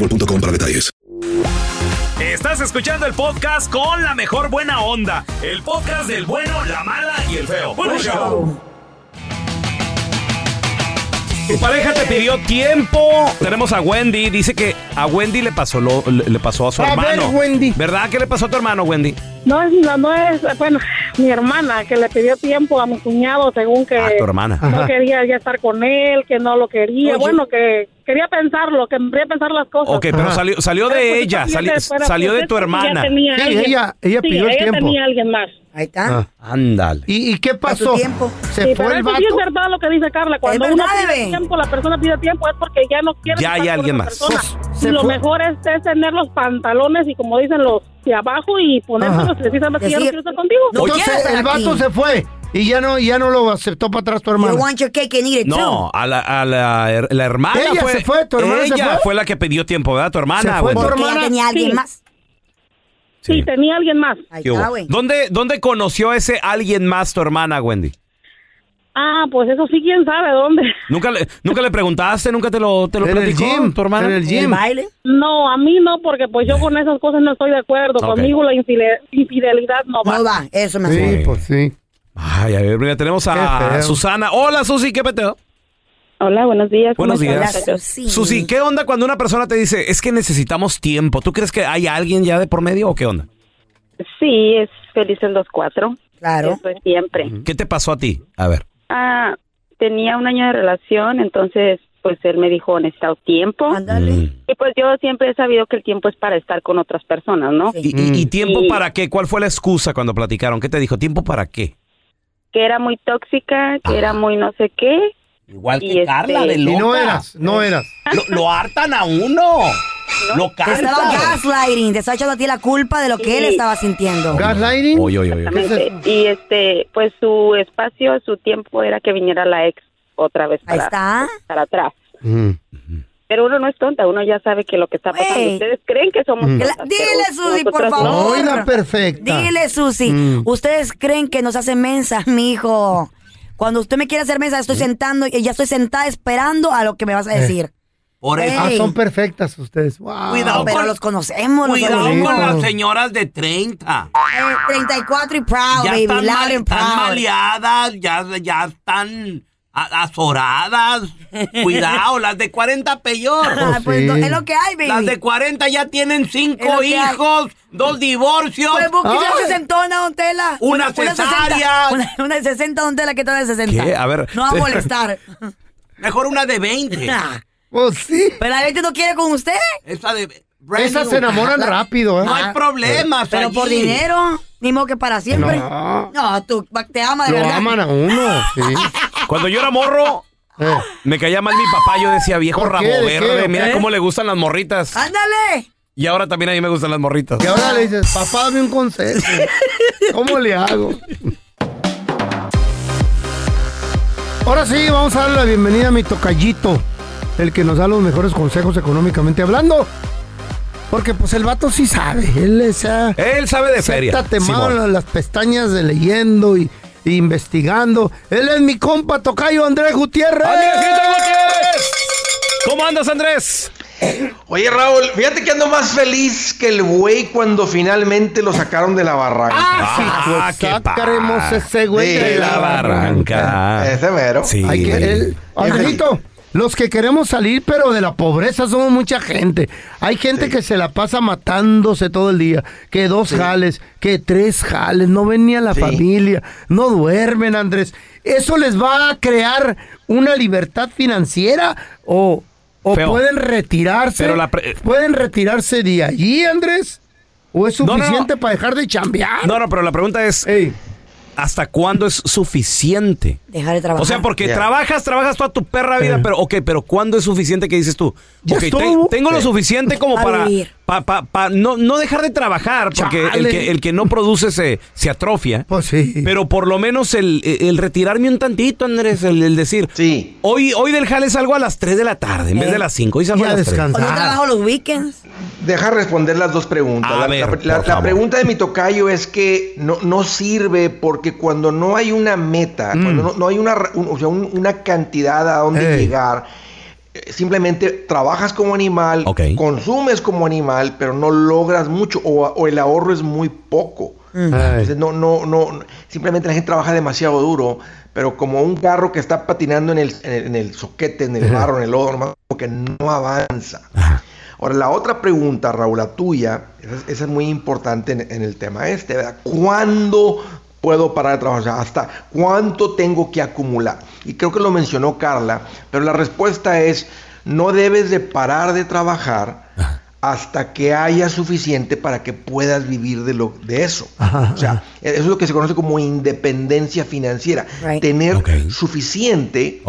boostmobile.com para detalles. Estás escuchando el podcast con la mejor buena onda. El podcast del bueno, la mala y el feo. Bueno, show. Tu pareja te pidió tiempo. Tenemos a Wendy. Dice que a Wendy le pasó lo, le le pasó a su A ver, hermano. Wendy. ¿Verdad? ¿Qué le pasó a tu hermano, Wendy? No es, no, no es, bueno, mi hermana que le pidió tiempo a mi cuñado según que Ah, tu hermana. no Ajá. quería ya estar con él, que no lo quería, Oye. bueno, que quería pensarlo, que quería pensar las cosas. Ok, pero salió, salió de Pero, pues, ella, sali- pero, salió pues, de tu hermana. tenía Sí, ella- ella Sí, pidió el ella tiempo. tenía alguien más. Ahí está. Ah, ándale. ¿Y, y qué pasó? tiempo. ¿Se Sí, fue pero el eso sí es vato? verdad lo que dice Carla. Cuando uno pide bebé. tiempo, la persona pide tiempo es porque ya no quiere Ya hay estar con alguien más. Se Y lo fue. mejor es, es tener los pantalones y como dicen los de abajo y ponérselos ¿sabes qué? Ya no quiero estar contigo. no Entonces el vato aquí. se fue. Y ya no, ya no lo aceptó para atrás tu hermana. You want your cake and eat it No, a la, a la, la hermana Ella fue. se fue, tu hermana se ella fue. la que pidió tiempo, ¿verdad? Tu hermana, Se fue Wendy. tu Porque ella tenía alguien Sí. más. Sí, tenía alguien más. Ahí está. ¿Dónde, ¿Dónde conoció a ese alguien más tu hermana, Wendy? Ah, pues eso sí, quién sabe dónde. ¿Nunca le, nunca le preguntaste? ¿Nunca te lo, te lo En el platicó gym, tu hermana? en el ¿El gym. baile? No, a mí no, porque pues yo con esas cosas no estoy de acuerdo. Ok. Conmigo la infide- infidelidad no va. No va, eso me Sí, pues sí. Ay, a ver, mira, tenemos a. Susana. Hola, Susi, ¿qué peteo? Hola, buenos días. ¿cómo Buenos días. Sí. Susi, ¿qué onda cuando una persona te dice, es que necesitamos tiempo? ¿Tú crees que hay alguien ya de por medio o qué onda? Sí, es felices los cuatro. Claro. Eso es siempre. ¿Qué te pasó a ti? A ver. Ah, tenía un año de relación, entonces pues él me dijo necesitado tiempo. Ándale. Y pues yo siempre he sabido que el tiempo es para estar con otras personas, ¿no? ¿Y, y- y tiempo Y para qué? ¿Cuál fue la excusa cuando platicaron? ¿Qué te dijo? ¿Tiempo para qué? Que era muy tóxica, que era muy no sé qué. Igual Y que Carla, de este- loca. Y no eras, no eras. Lo, lo hartan a uno. Lo Te estaba gaslighting, te estaba echando a ti la culpa de lo que él estaba sintiendo. Gaslighting. Oye, oye, oye. Y este, pues su espacio, su tiempo era que viniera la ex otra vez Ahí para, está. para atrás. Mm. Pero uno no es tonta, uno ya sabe que lo que está pasando. Ustedes creen que somos Mm. Tontas, Dile, Susi, por favor. No, la perfecta. Dile, Susi. Mm. Ustedes creen que nos hace mensa, *laughs* mijo. Cuando usted me quiere hacer mensa, estoy sentando y ya estoy sentada esperando a lo que me vas a decir. Por eso. Ah, son perfectas ustedes. Wow. Cuidado pero con- los conocemos. Cuidado con las señoras de 30. Eh, 34 y proud, ya baby. están, mal- and están proud. maleadas, ya, ya están azoradas. Cuidado, las de 40 peor. *laughs* Ah, pues sí. no, es lo que hay, baby. Las de 40 ya tienen cinco hijos, dos divorcios. Pues Buki ya Ay. se sentona, don Tela. Una 60, cesárea. una, una de 60, don Tela, que está de 60. ¿Qué? A ver. No va a molestar. *laughs* Mejor una de 20. *laughs* Pues sí. Pero la gente no quiere con usted. Esa de. Esas se enamoran rápido, ¿eh? No hay problemas. Pero allí. por dinero. Ni modo que para siempre. No. No, tú te amas de Lo verdad. aman a uno, sí. Cuando yo era morro, *laughs* Eh. me caía mal mi papá. Yo decía, viejo ¿Por rabo qué? ¿De verde, qué? mira ¿Eh? cómo le gustan las morritas. ¡Ándale! Y ahora también a mí me gustan las morritas. Y ahora le dices, papá, dame un consejo. *laughs* ¿Cómo le hago? Ahora sí, vamos a darle la bienvenida a mi tocallito, el que nos da los mejores consejos económicamente hablando. Porque pues el vato sí sabe, él es... ah, Él sabe de feria. está temado las, pestañas de leyendo y investigando. Él es mi compa tocayo Andrés Gutiérrez. ¡Andresito Gutiérrez! ¿Cómo andas, Andrés? Oye, Raúl, fíjate que ando más feliz que el güey cuando finalmente lo sacaron de la barranca. Ah, sí, pues qué sacaremos ese güey De la barranca. Ese mero. Sí. Hay que, él, los que queremos salir, pero de la pobreza somos mucha gente. Hay gente que se la pasa matándose todo el día. Que dos jales, que tres jales, no ven ni a la Sí. familia, no duermen, Andrés. ¿Eso les va a crear una libertad financiera o, o pueden retirarse? Pero la pre- ¿Pueden retirarse de allí, Andrés? ¿O es No, no, no. suficiente para dejar de chambear? No, no, pero la pregunta es, Ey, ¿hasta cuándo es suficiente? Dejar de trabajar. O sea, porque trabajas, trabajas toda tu perra vida, Eh. pero ok, pero ¿cuándo es suficiente que dices tú? Ya tengo lo suficiente como A para vivir. pa- pa- pa- no, no dejar de trabajar, porque el que, el que no produce se, se atrofia. pues sí. Pero por lo menos el, el retirarme un tantito, Andrés, el, el decir, Sí. hoy, hoy del jale salgo a las 3 de la tarde en vez Eh. de las 5. Hoy salgo a a las 3. descansar. O no trabajo los weekends. Deja responder las dos preguntas. A la, ver, la- pregunta de mi tocayo es que no, no sirve porque cuando no hay una meta, Mm. cuando no, no hay una, un- o sea, un- una cantidad a donde llegar, eh, simplemente trabajas como animal, consumes como animal, pero no logras mucho o, o el ahorro es muy poco. Entonces, no, no, no, simplemente la gente trabaja demasiado duro, pero como un carro que está patinando en el, en el, en el soquete, en el barro, en el lodo, nomás como que no avanza. Ahora, la otra pregunta, Raúl, la tuya, esa, es- esa es muy importante en, en el tema este, ¿verdad? ¿Cuándo puedo parar de trabajar? O sea, ¿hasta cuánto tengo que acumular? Y creo que lo mencionó Carla, pero la respuesta es, no debes de parar de trabajar hasta que haya suficiente para que puedas vivir de, lo, de eso. Ajá, o sea, eso es lo que se conoce como independencia financiera. Right. Tener suficiente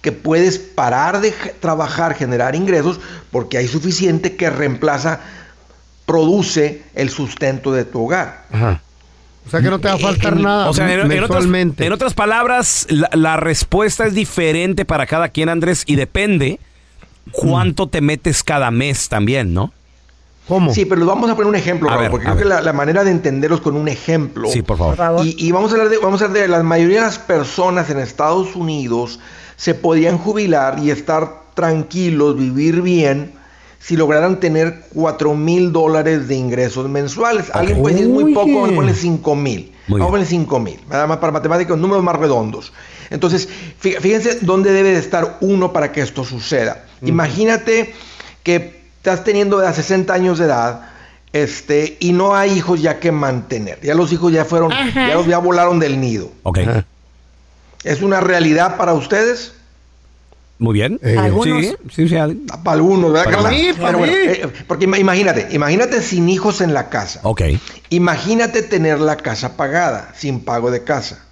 que puedes parar de trabajar, generar ingresos, porque hay suficiente que reemplaza, produce el sustento de tu hogar. Ajá. O sea que no te va a faltar nada O sea, en, en otras, mensualmente. en otras palabras, la, la respuesta es diferente para cada quien, Andrés, y depende cuánto te metes cada mes también, ¿no? ¿Cómo? Sí, pero vamos a poner un ejemplo, Raúl, ver, porque creo que la, la manera de entenderlos con un ejemplo. Sí, por favor. Y, y vamos a hablar de, vamos a hablar de la mayoría de las personas en Estados Unidos se podían jubilar y estar tranquilos, vivir bien, si lograran tener 4 mil dólares de ingresos mensuales. Alguien puede decir muy poco, vamos a ponerle 5 mil. Vamos a ponerle 5 mil. Nada más para matemáticos, números más redondos. Entonces, fí- fíjense dónde debe de estar uno para que esto suceda. Imagínate que estás teniendo a 60 años de edad este, y no hay hijos ya que mantener. Ya los hijos ya fueron, Ajá. ya, los- ya volaron del nido. Ok. ¿Es una realidad para ustedes? Muy bien. Algunos. Sí, sí, sí. Para algunos, ¿verdad, Para Carla? mí, para bueno, mí. eh, porque ima- imagínate, imagínate sin hijos en la casa. Ok. Imagínate tener la casa pagada, sin pago de casa.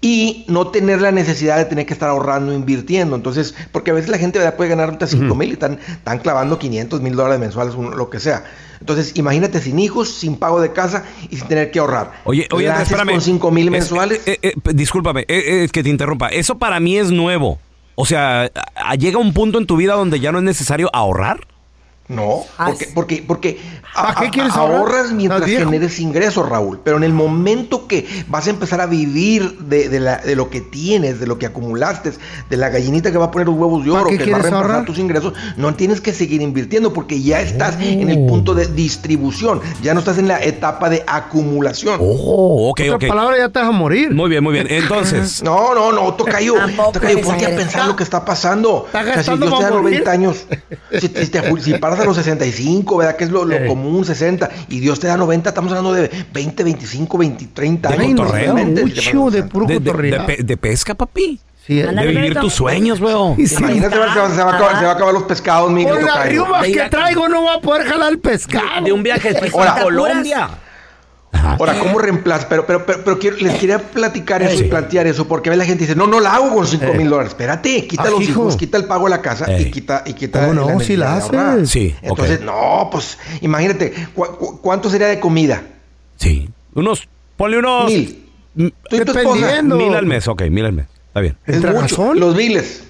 Y no tener la necesidad de tener que estar ahorrando, invirtiendo. Entonces, porque a veces la gente ¿verdad? puede ganar hasta 5 mil y están, están clavando 500 mil dólares mensuales, lo que sea. Entonces, imagínate sin hijos, sin pago de casa y sin tener que ahorrar. Oye, oye, ¿La Andrés, haces espérame. con 5 mil Es- mensuales? eh, eh, eh, discúlpame, eh, eh, que te interrumpa. Eso para mí es nuevo. O sea, llega un punto en tu vida donde ya no es necesario ahorrar. No, porque, porque, porque a- ¿Para qué a- quieres ahorrar? ahorras mientras ¿Estás viejo? generes ingresos, Raúl. Pero en el momento que vas a empezar a vivir de, de la- de lo que tienes, de lo que acumulaste, de la gallinita que va a poner los huevos de ¿Para oro, que va a reemplazar ahorrar? tus ingresos, no tienes que seguir invirtiendo porque ya estás en el punto de distribución, ya no estás en la etapa de acumulación. Oh, ok, Otra palabra ya te vas a morir. Muy bien, muy bien. Entonces. *laughs* No, no, no, Tocayo. *laughs* Tocayo, ponte a pensar lo que está pasando. Está O sea, si gastando Dios te da para morir. 90 años, si, si te si *laughs* paras a los 65, ¿verdad? Que es lo, lo Eh. común, 60, y Dios te da 90, estamos hablando de 20, 25, 20, 30 De años. cotorreo. Mucho de puro De, de- de pe- de pesca, papi. Sí, de vivir tus sueños, weón. Imagínate, se, va, se va a acabar, se va a acabar los pescados, mi Con las riumas que traigo no va a poder jalar el pescado. De un viaje Ahora- a Colombia. Ahora, ¿cómo reemplaza? Pero, pero, pero, pero quiero- les quería platicar eso y plantear eso, porque a veces la gente dice, no, no la hago con 5 Eh. mil dólares. Espérate, quita Ah, los hijo. hijos, quita el pago de la casa Eh. y quita, y quita ¿Cómo no? Si la haces. Sí. Entonces, no, pues, imagínate, ¿cu- cu- cuánto sería de comida? Sí. Unos. Ponle unos. Mil. Tú y tu esposa. Dependiendo. Mil al mes, ok, mil al mes. Está bien. Es ¿Entre mucho. razón? Los biles.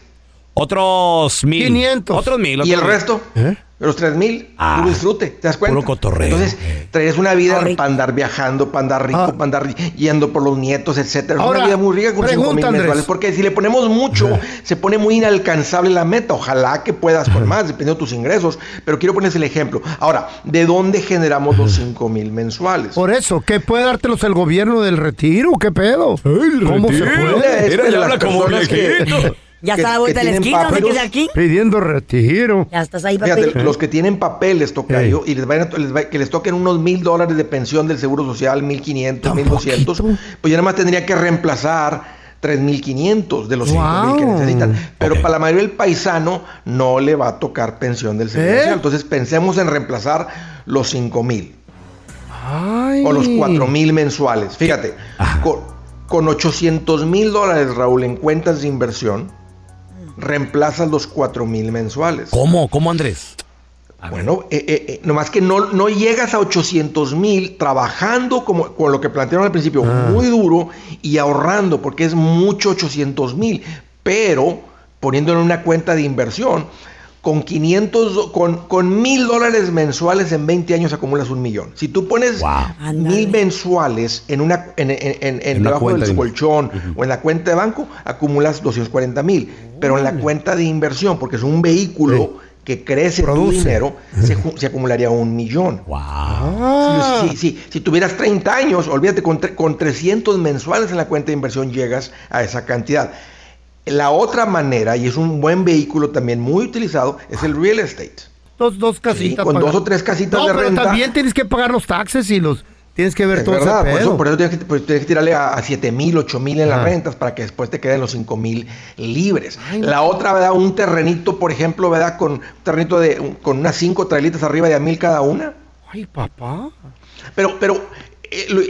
Otros mil. 500. Otros mil. ¿Y el otros mil. resto? ¿Eh? Los tres mil, Ah, puro disfrute, ¿te das cuenta? puro cotorreo. Entonces, traes una vida Ah, para andar viajando, para andar rico, Ah. para andar yendo por los nietos, etcétera. Es una vida muy rica con cinco pregunta, mil Andrés. mensuales. Porque si le ponemos mucho, se pone muy inalcanzable la meta. Ojalá que puedas con más, dependiendo de tus ingresos. Pero quiero ponerles el ejemplo. Ahora, ¿de dónde generamos los cinco mil mensuales? Por eso, ¿qué puede dártelos el gobierno del retiro? ¿Qué pedo? ¿Cómo se puede? Mira, las habla como que-. Ya que- está a la que vuelta de la tienen esquina, papeles. queda aquí. Pidiendo retiro. Ya estás ahí, papi. Fíjate, los que tienen papeles, tocayo, y les vayan a- les va- que les toquen unos mil dólares de pensión del Seguro Social, mil quinientos, mil doscientos, pues ya nada más tendría que reemplazar tres mil quinientos de los cinco mil que Wow. necesitan. Pero para la mayoría del paisano no le va a tocar pensión del Seguro ¿Eh? Social. Entonces pensemos en reemplazar los cinco mil Ay. o los cuatro mil mensuales. Fíjate, con, con 800 mil dólares, Raúl, en cuentas de inversión, reemplazas los cuatro mil mensuales. ¿Cómo? ¿Cómo, Andrés? Bueno, eh, eh, eh, nomás que no, no llegas a 800 mil trabajando como con lo que plantearon al principio, muy duro y ahorrando, porque es mucho 800 mil, pero poniéndolo en una cuenta de inversión, con 500, con, con mil dólares mensuales en 20 años acumulas un millón. Si tú pones mil mensuales en una, en, en, en- en En una debajo del de- colchón o en la cuenta de banco, acumulas 240 mil. Pero en la cuenta de inversión, porque es un vehículo que crece tu Produce. dinero, se, acumularía un millón. Si, si- si- si tuvieras 30 años, olvídate, con, tre- con 300 mensuales en la cuenta de inversión llegas a esa cantidad. La otra manera, y es un buen vehículo también muy utilizado, es el real estate. Dos, dos casitas. con pagar. dos o tres casitas no, de pero renta. también tienes que pagar los taxes y los... Tienes que ver Es todo verdad, ese por pedo. eso, por eso tienes, que, tienes que tirarle a, 7 mil, 8 mil en las rentas para que después te queden los 5 mil libres. La otra, ¿verdad? Un terrenito, por ejemplo, ¿verdad? Con un terrenito de, con unas 5 trailitas arriba de a mil cada una. Ay, papá. Pero, pero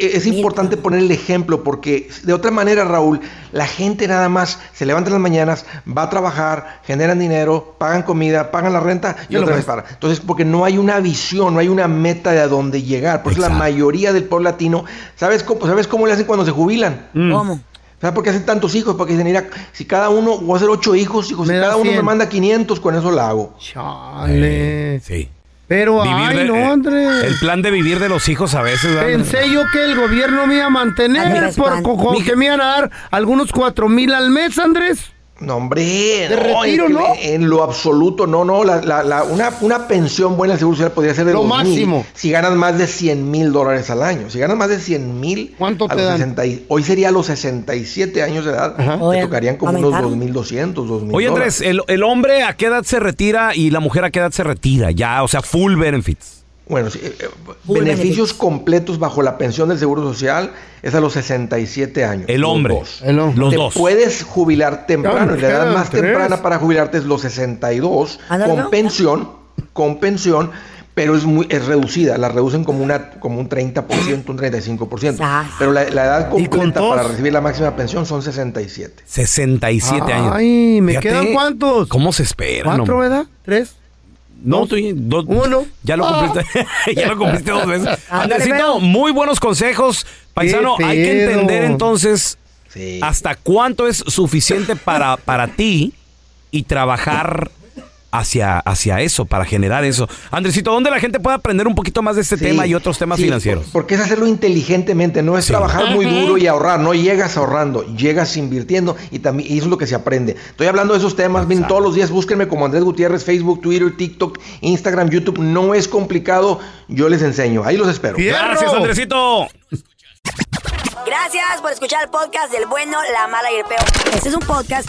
es importante poner el ejemplo porque de otra manera, Raúl, la gente nada más se levanta en las mañanas, va a trabajar, generan dinero, pagan comida, pagan la renta y Ya lo otra vez para. Entonces, porque no hay una visión, no hay una meta de a dónde llegar. Por eso la mayoría del pueblo latino, ¿sabes cómo, ¿sabes cómo le hacen cuando se jubilan? ¿Cómo? ¿Sabes por qué hacen tantos hijos? Porque dicen, mira, si cada uno, voy a hacer ocho hijos, hijos, si cada uno me 100. manda 500, con eso la hago. Chale. Sí. Pero, Vivir ay, de- no, eh, Andrés. El plan de vivir de los hijos a veces. ¿verdad? Pensé yo que el gobierno me iba a mantener Andrés, por que me iban a dar algunos cuatro mil al mes, Andrés. No, hombre, De no, retiro, en, ¿no? en lo absoluto, no, no. La, la- la- una, una pensión buena del Seguro Social podría ser de Lo 2,000 máximo. si ganas más de 100 mil dólares al año. Si ganas más de 100 mil, ¿Cuánto a te los dan? 60 y- hoy sería a los 67 años de edad, te Oye, tocarían como unos aumentaron. 2.200, 2.000 Oye. Andrés, el, el hombre a qué edad se retira y la mujer a qué edad se retira? Ya, o sea, full benefits. Bueno, sí, eh, eh, beneficios completos bajo la pensión del Seguro Social es a los 67 años. El los hombre. dos. El hombre. Los te dos. puedes jubilar temprano. Y la edad más tres. temprana para jubilarte es los 62 Ándale, con ¿no? pensión, con pensión, pero es muy es reducida. La reducen como una como un 30%, un 35%. Ah. Pero la, la edad ¿Y con completa para recibir la máxima pensión son 67. 67 años. Ay, ¿me Fíjate quedan cuántos? ¿Cómo se espera? ¿Cuatro, no? verdad? ¿Tres? No, Dos. dos- Uno. Ya lo cumpliste. *laughs* ya lo cumpliste dos veces. *laughs* Andresito, muy buenos consejos. Paisano, hay que entender entonces Sí. hasta cuánto es suficiente para, para ti y trabajar hacia, hacia eso, para generar eso. Andresito, ¿dónde la gente puede aprender un poquito más de este Sí, tema y otros temas sí, financieros? por- Porque es hacerlo inteligentemente, no es Sí. trabajar muy duro y ahorrar, no llegas ahorrando, llegas invirtiendo y también y eso es lo que se aprende. Estoy hablando de esos temas, miren, todos los días búsquenme como Andrés Gutiérrez, Facebook, Twitter, TikTok, Instagram, YouTube, no es complicado, yo les enseño, ahí los espero. ¡Fierro! Gracias, Andresito. Gracias por escuchar el podcast del bueno, la mala y el peor. Este es un podcast